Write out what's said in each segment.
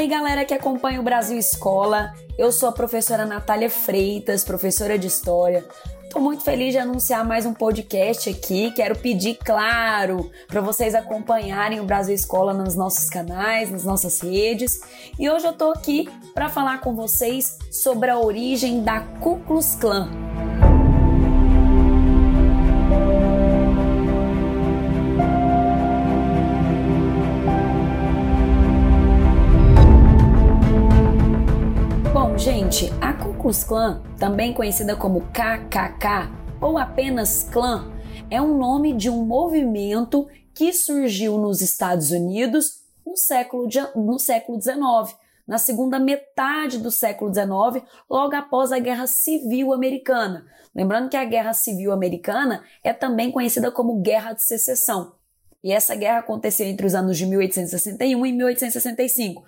aí, galera que acompanha o Brasil Escola. Eu sou a professora Natália Freitas, professora de História. Estou muito feliz de anunciar mais um podcast aqui. Quero pedir, claro, para vocês acompanharem o Brasil Escola nos nossos canais, nas nossas redes. E hoje eu estou aqui para falar com vocês sobre a origem da Ku Klux Klan. Gente, a Ku Klux Klan, também conhecida como KKK ou apenas Klan, é um nome de um movimento que surgiu nos Estados Unidos no século, no século XIX, na segunda metade do século XIX, logo após a Guerra Civil Americana. Lembrando que a Guerra Civil Americana é também conhecida como Guerra de Secessão. E essa guerra aconteceu entre os anos de 1861 e 1865.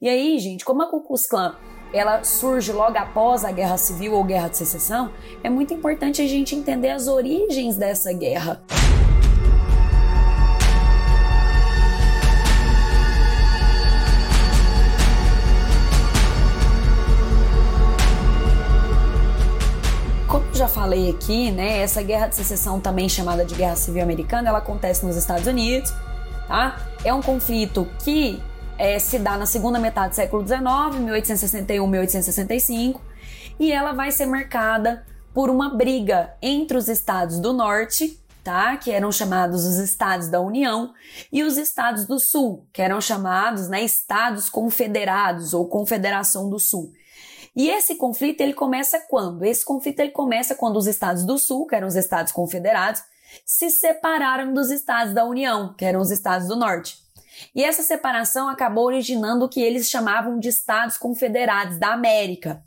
E aí, gente, como a Ku Klux Klan ela surge logo após a Guerra Civil ou Guerra de Secessão, é muito importante a gente entender as origens dessa guerra. Já falei aqui, né, essa guerra de secessão, também chamada de Guerra Civil Americana, ela acontece nos Estados Unidos, tá? É um conflito que é, se dá na segunda metade do século XIX, 1861, 1865, e ela vai ser marcada por uma briga entre os estados do norte, tá, que eram chamados os estados da União, e os estados do sul, que eram chamados, né, estados confederados ou Confederação do Sul. E esse conflito ele começa quando? Esse conflito ele começa quando os estados do sul, que eram os estados confederados, se separaram dos estados da União, que eram os estados do norte. E essa separação acabou originando o que eles chamavam de Estados Confederados da América.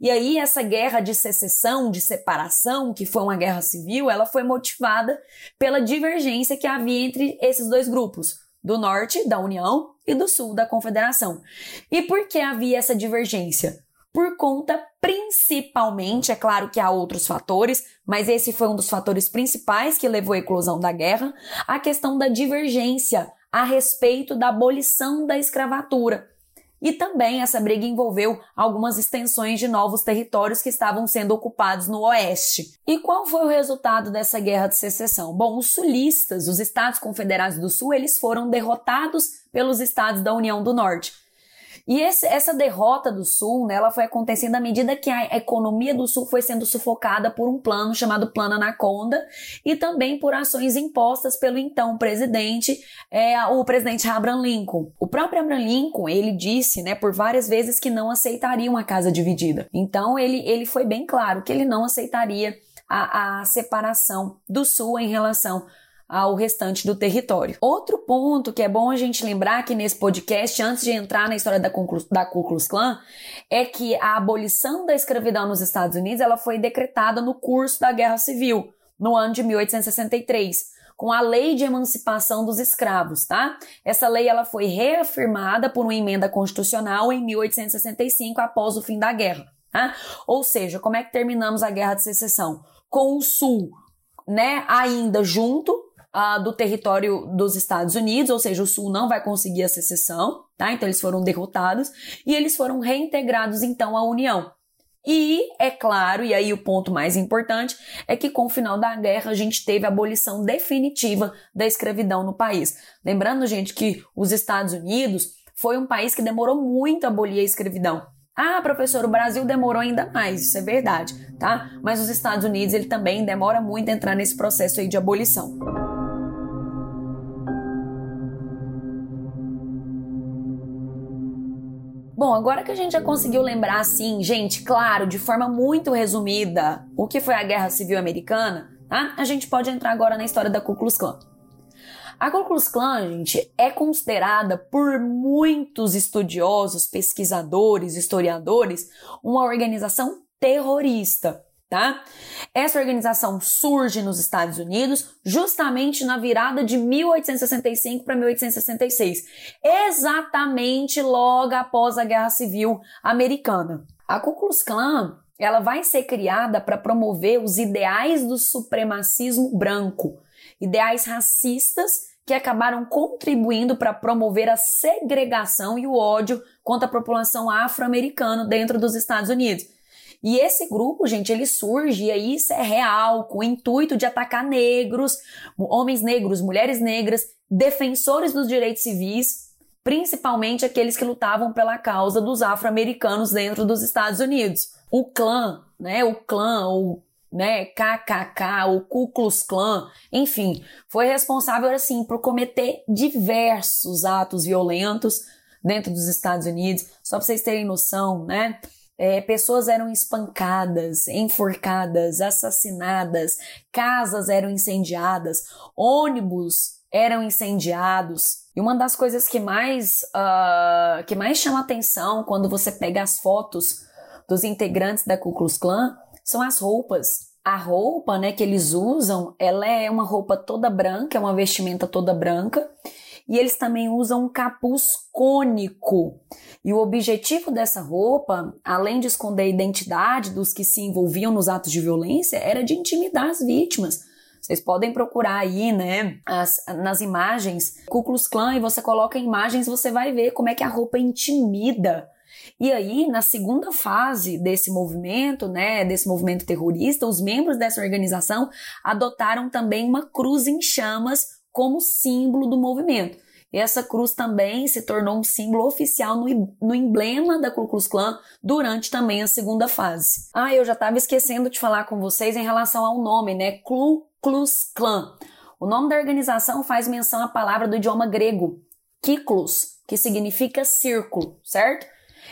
E aí essa guerra de secessão, de separação, que foi uma guerra civil, ela foi motivada pela divergência que havia entre esses dois grupos, do norte da União e do sul da Confederação. E por que havia essa divergência? Por conta principalmente, é claro que há outros fatores, mas esse foi um dos fatores principais que levou à eclosão da guerra, a questão da divergência a respeito da abolição da escravatura. E também essa briga envolveu algumas extensões de novos territórios que estavam sendo ocupados no oeste. E qual foi o resultado dessa guerra de secessão? Bom, os sulistas, os estados confederados do sul, eles foram derrotados pelos estados da União do Norte. E esse, essa derrota do Sul, né, ela foi acontecendo à medida que a economia do Sul foi sendo sufocada por um plano chamado Plano Anaconda e também por ações impostas pelo então presidente, é, o presidente Abraham Lincoln. O próprio Abraham Lincoln, ele disse, né, por várias vezes que não aceitaria uma casa dividida. Então, ele, ele foi bem claro que ele não aceitaria a, a separação do Sul em relação ao restante do território. Outro ponto que é bom a gente lembrar aqui nesse podcast, antes de entrar na história da, da Ku Klux Klan, é que a abolição da escravidão nos Estados Unidos ela foi decretada no curso da Guerra Civil, no ano de 1863 com a Lei de Emancipação dos Escravos, tá? Essa lei ela foi reafirmada por uma emenda constitucional em 1865 após o fim da guerra, tá? Ou seja, como é que terminamos a Guerra de Secessão? Com o Sul, né, ainda junto uh, do território dos Estados Unidos, ou seja, o Sul não vai conseguir a secessão, tá? Então eles foram derrotados e eles foram reintegrados então à União. E é claro, e aí o ponto mais importante é que com o final da guerra a gente teve a abolição definitiva da escravidão no país. Lembrando, gente, que os Estados Unidos foi um país que demorou muito a abolir a escravidão. Ah, professor, o Brasil demorou ainda mais, isso é verdade, tá? Mas os Estados Unidos ele também demora muito a entrar nesse processo aí de abolição. Bom, agora que a gente já conseguiu lembrar, assim, gente, claro, de forma muito resumida, o que foi a Guerra Civil Americana, tá? A gente pode entrar agora na história da Ku Klux Klan. A Ku Klux Klan, gente, é considerada por muitos estudiosos, pesquisadores, historiadores, uma organização terrorista tá? Essa organização surge nos Estados Unidos justamente na virada de 1865 para 1866, exatamente logo após a Guerra Civil Americana. A Ku Klux Klan ela vai ser criada para promover os ideais do supremacismo branco, ideais racistas que acabaram contribuindo para promover a segregação e o ódio contra a população afro-americana dentro dos Estados Unidos. E esse grupo, gente, ele surge, e aí isso é real, com o intuito de atacar negros, homens negros, mulheres negras, defensores dos direitos civis, principalmente aqueles que lutavam pela causa dos afro-americanos dentro dos Estados Unidos. O clã, né, o clã, o né, KKK, o Ku Klux Klan, enfim, foi responsável assim por cometer diversos atos violentos dentro dos Estados Unidos. Só para vocês terem noção, né? É, pessoas eram espancadas, enforcadas, assassinadas, casas eram incendiadas, ônibus eram incendiados. E uma das coisas que mais, uh, que mais chama atenção quando você pega as fotos dos integrantes da Ku Klux Klan são as roupas. A roupa né, que eles usam, ela é uma roupa toda branca, é uma vestimenta toda branca. E eles também usam um capuz cônico. E o objetivo dessa roupa, além de esconder a identidade dos que se envolviam nos atos de violência, era de intimidar as vítimas. Vocês podem procurar aí, né, as, nas imagens Ku Klux Klan e você coloca imagens, você vai ver como é que a roupa intimida. E aí, na segunda fase desse movimento, né, desse movimento terrorista, os membros dessa organização adotaram também uma cruz em chamas como símbolo do movimento. Essa cruz também se tornou um símbolo oficial no, no emblema da Ku Klux Klan durante também a segunda fase. Ah, eu já estava esquecendo de falar com vocês em relação ao nome, né? Ku Klux Klan. O nome da organização faz menção à palavra do idioma grego, kiklos, que significa círculo, certo?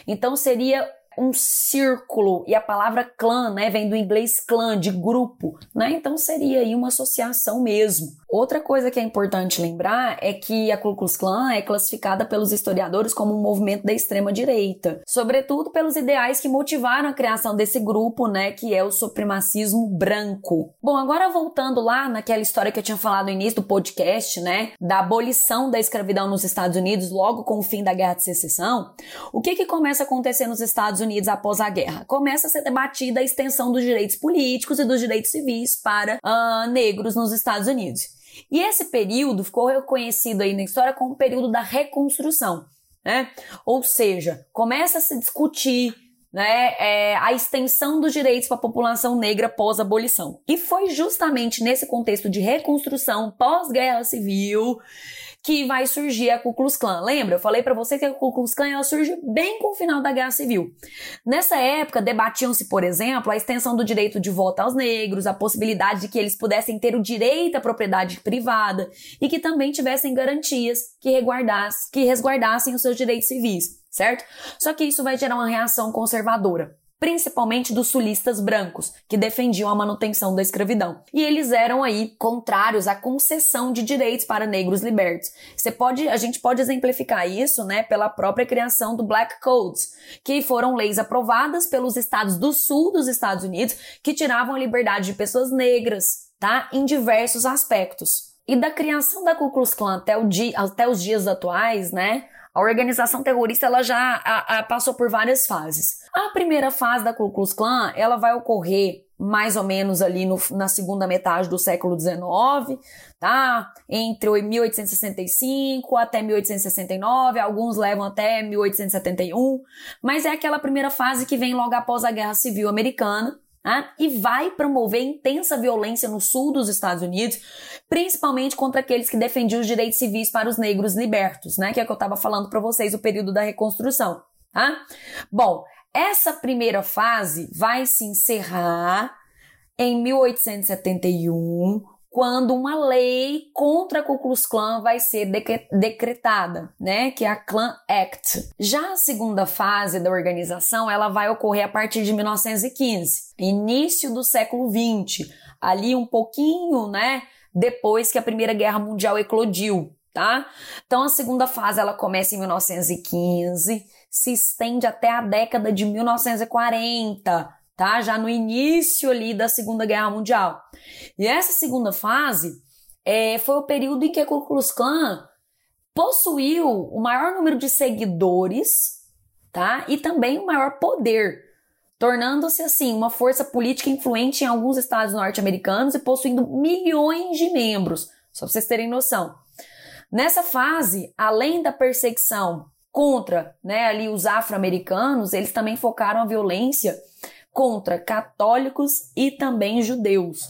Então seria um círculo e a palavra clã, né, vem do inglês clã, de grupo, né? Então seria aí uma associação mesmo. Outra coisa que é importante lembrar é que a Ku Klux Klan é classificada pelos historiadores como um movimento da extrema direita, sobretudo pelos ideais que motivaram a criação desse grupo, né, que é o supremacismo branco. Bom, agora voltando lá naquela história que eu tinha falado no início do podcast, né, da abolição da escravidão nos Estados Unidos logo com o fim da Guerra de Secessão, o que que começa a acontecer nos Estados Unidos após a guerra? Começa a ser debatida a extensão dos direitos políticos e dos direitos civis para uh, negros nos Estados Unidos. E esse período ficou reconhecido aí na história como o período da reconstrução, né? Ou seja, começa a se discutir né, é, a extensão dos direitos para a população negra pós-abolição. E foi justamente nesse contexto de reconstrução pós-guerra civil que vai surgir a Ku Klux Klan. Lembra? Eu falei para você que a Ku Klux Klan ela surge bem com o final da Guerra Civil. Nessa época, debatiam-se, por exemplo, a extensão do direito de voto aos negros, a possibilidade de que eles pudessem ter o direito à propriedade privada e que também tivessem garantias que, que resguardassem os seus direitos civis, certo? Só que isso vai gerar uma reação conservadora principalmente dos sulistas brancos, que defendiam a manutenção da escravidão. E eles eram aí contrários à concessão de direitos para negros libertos. Você pode, a gente pode exemplificar isso, né, pela própria criação do Black Codes, que foram leis aprovadas pelos estados do sul dos Estados Unidos que tiravam a liberdade de pessoas negras, tá, em diversos aspectos. E da criação da Ku Klux Klan até, dia, até os dias atuais, né, a organização terrorista ela já a, a, passou por várias fases. A primeira fase da Ku Klux Klan ela vai ocorrer mais ou menos ali no, na segunda metade do século XIX, tá? Entre 1865 até 1869, alguns levam até 1871, mas é aquela primeira fase que vem logo após a Guerra Civil Americana, né? e vai promover intensa violência no sul dos Estados Unidos, principalmente contra aqueles que defendiam os direitos civis para os negros libertos, né? Que é o que eu estava falando para vocês, o período da reconstrução. Tá? Bom, essa primeira fase vai se encerrar em 1871 quando uma lei contra a Ku Klux Klan vai ser decretada, né, que é a Klan Act. Já a segunda fase da organização, ela vai ocorrer a partir de 1915, início do século 20, ali um pouquinho, né, depois que a Primeira Guerra Mundial eclodiu, tá? Então a segunda fase ela começa em 1915, se estende até a década de 1940, tá? Já no início ali da Segunda Guerra Mundial. E essa segunda fase é, foi o período em que a Ku Klux Klan possuiu o maior número de seguidores, tá? E também o maior poder, tornando-se assim uma força política influente em alguns estados norte-americanos e possuindo milhões de membros, só para vocês terem noção. Nessa fase, além da perseguição contra né, ali os afro-americanos, eles também focaram a violência contra católicos e também judeus.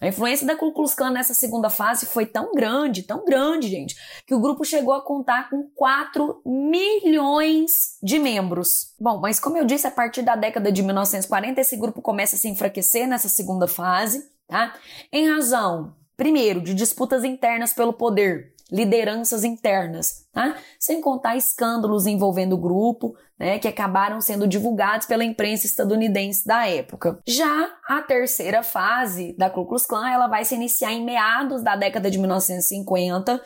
A influência da Ku Klux Klan nessa segunda fase foi tão grande, tão grande, gente, que o grupo chegou a contar com 4 milhões de membros. Bom, mas como eu disse, a partir da década de 1940, esse grupo começa a se enfraquecer nessa segunda fase, tá? Em razão, primeiro, de disputas internas pelo poder lideranças internas, tá? Sem contar escândalos envolvendo o grupo, né, que acabaram sendo divulgados pela imprensa estadunidense da época. Já a terceira fase da Ku Klux Klan, ela vai se iniciar em meados da década de 1950,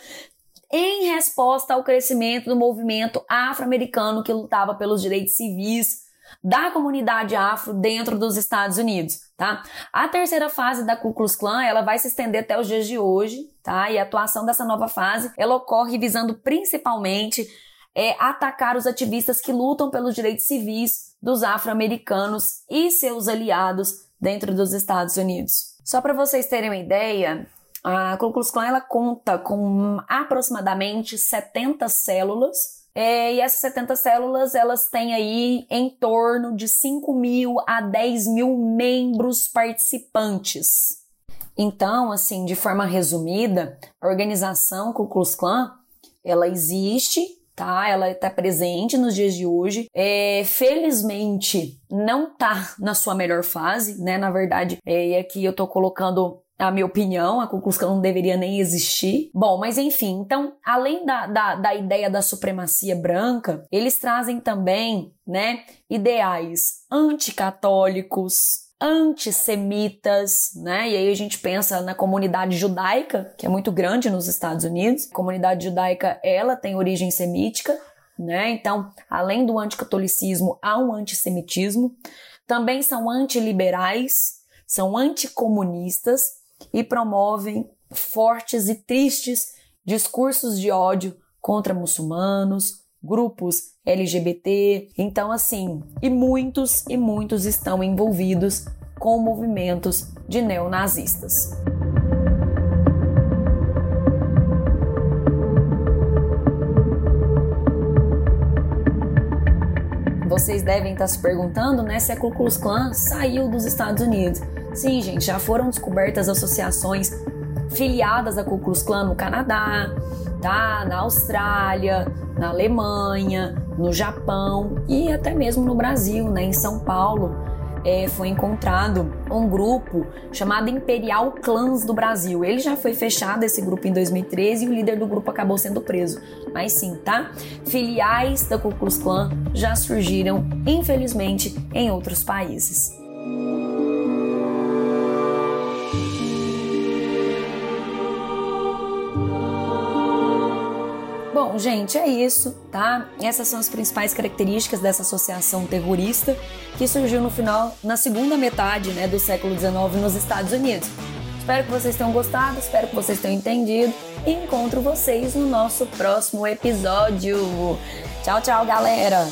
em resposta ao crescimento do movimento afro-americano que lutava pelos direitos civis da comunidade afro dentro dos Estados Unidos, tá? A terceira fase da Ku Klux Klan, ela vai se estender até os dias de hoje, tá? E a atuação dessa nova fase, ela ocorre visando principalmente é, atacar os ativistas que lutam pelos direitos civis dos afro-americanos e seus aliados dentro dos Estados Unidos. Só para vocês terem uma ideia, a Ku Klux Klan ela conta com aproximadamente 70 células é, e essas 70 células, elas têm aí em torno de 5 mil a 10 mil membros participantes. Então, assim, de forma resumida, a organização Ku Klux Klan, ela existe, tá? Ela está presente nos dias de hoje. É, felizmente, não tá na sua melhor fase, né? Na verdade, é, e aqui eu tô colocando a minha opinião, a conclusão não deveria nem existir. Bom, mas enfim, então, além da, da, da ideia da supremacia branca, eles trazem também, né, ideais anticatólicos, antissemitas, né? E aí a gente pensa na comunidade judaica, que é muito grande nos Estados Unidos. A comunidade judaica, ela tem origem semítica, né? Então, além do anticatolicismo, há um antissemitismo. Também são antiliberais, são anticomunistas, e promovem fortes e tristes discursos de ódio contra muçulmanos, grupos LGBT. Então, assim, e muitos e muitos estão envolvidos com movimentos de neonazistas. Vocês devem estar se perguntando né, se a Ku Klux Klan saiu dos Estados Unidos. Sim, gente, já foram descobertas associações filiadas à Ku Klux Klan no Canadá, tá? na Austrália, na Alemanha, no Japão e até mesmo no Brasil, né? em São Paulo. É, foi encontrado um grupo chamado Imperial Clans do Brasil. Ele já foi fechado, esse grupo, em 2013 e o líder do grupo acabou sendo preso. Mas sim, tá? Filiais da Ku Klux Klan já surgiram, infelizmente, em outros países. Bom, gente, é isso, tá? Essas são as principais características dessa associação terrorista que surgiu no final, na segunda metade né, do século XIX nos Estados Unidos. Espero que vocês tenham gostado, espero que vocês tenham entendido e encontro vocês no nosso próximo episódio. Tchau, tchau, galera!